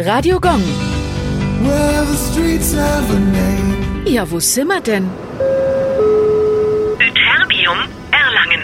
Radio Gong. Well, the streets have a name. Ja, wo sind wir denn? Ytterbium, Erlangen.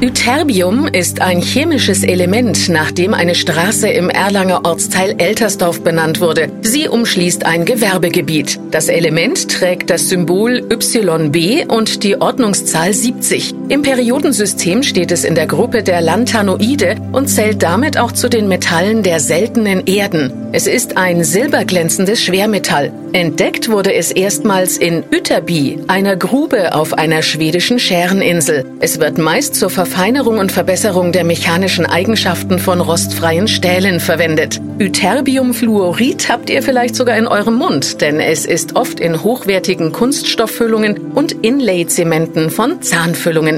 Ytterbium ist ein chemisches Element, nach dem eine Straße im Erlanger Ortsteil Eltersdorf benannt wurde. Sie umschließt ein Gewerbegebiet. Das Element trägt das Symbol YB und die Ordnungszahl 70. Im Periodensystem steht es in der Gruppe der Lantanoide und zählt damit auch zu den Metallen der seltenen Erden. Es ist ein silberglänzendes Schwermetall. Entdeckt wurde es erstmals in Ytterby, einer Grube auf einer schwedischen Schäreninsel. Es wird meist zur Verfeinerung und Verbesserung der mechanischen Eigenschaften von rostfreien Stählen verwendet. Ytterbiumfluorid habt ihr vielleicht sogar in eurem Mund, denn es ist oft in hochwertigen Kunststofffüllungen und Inlay-Zementen von Zahnfüllungen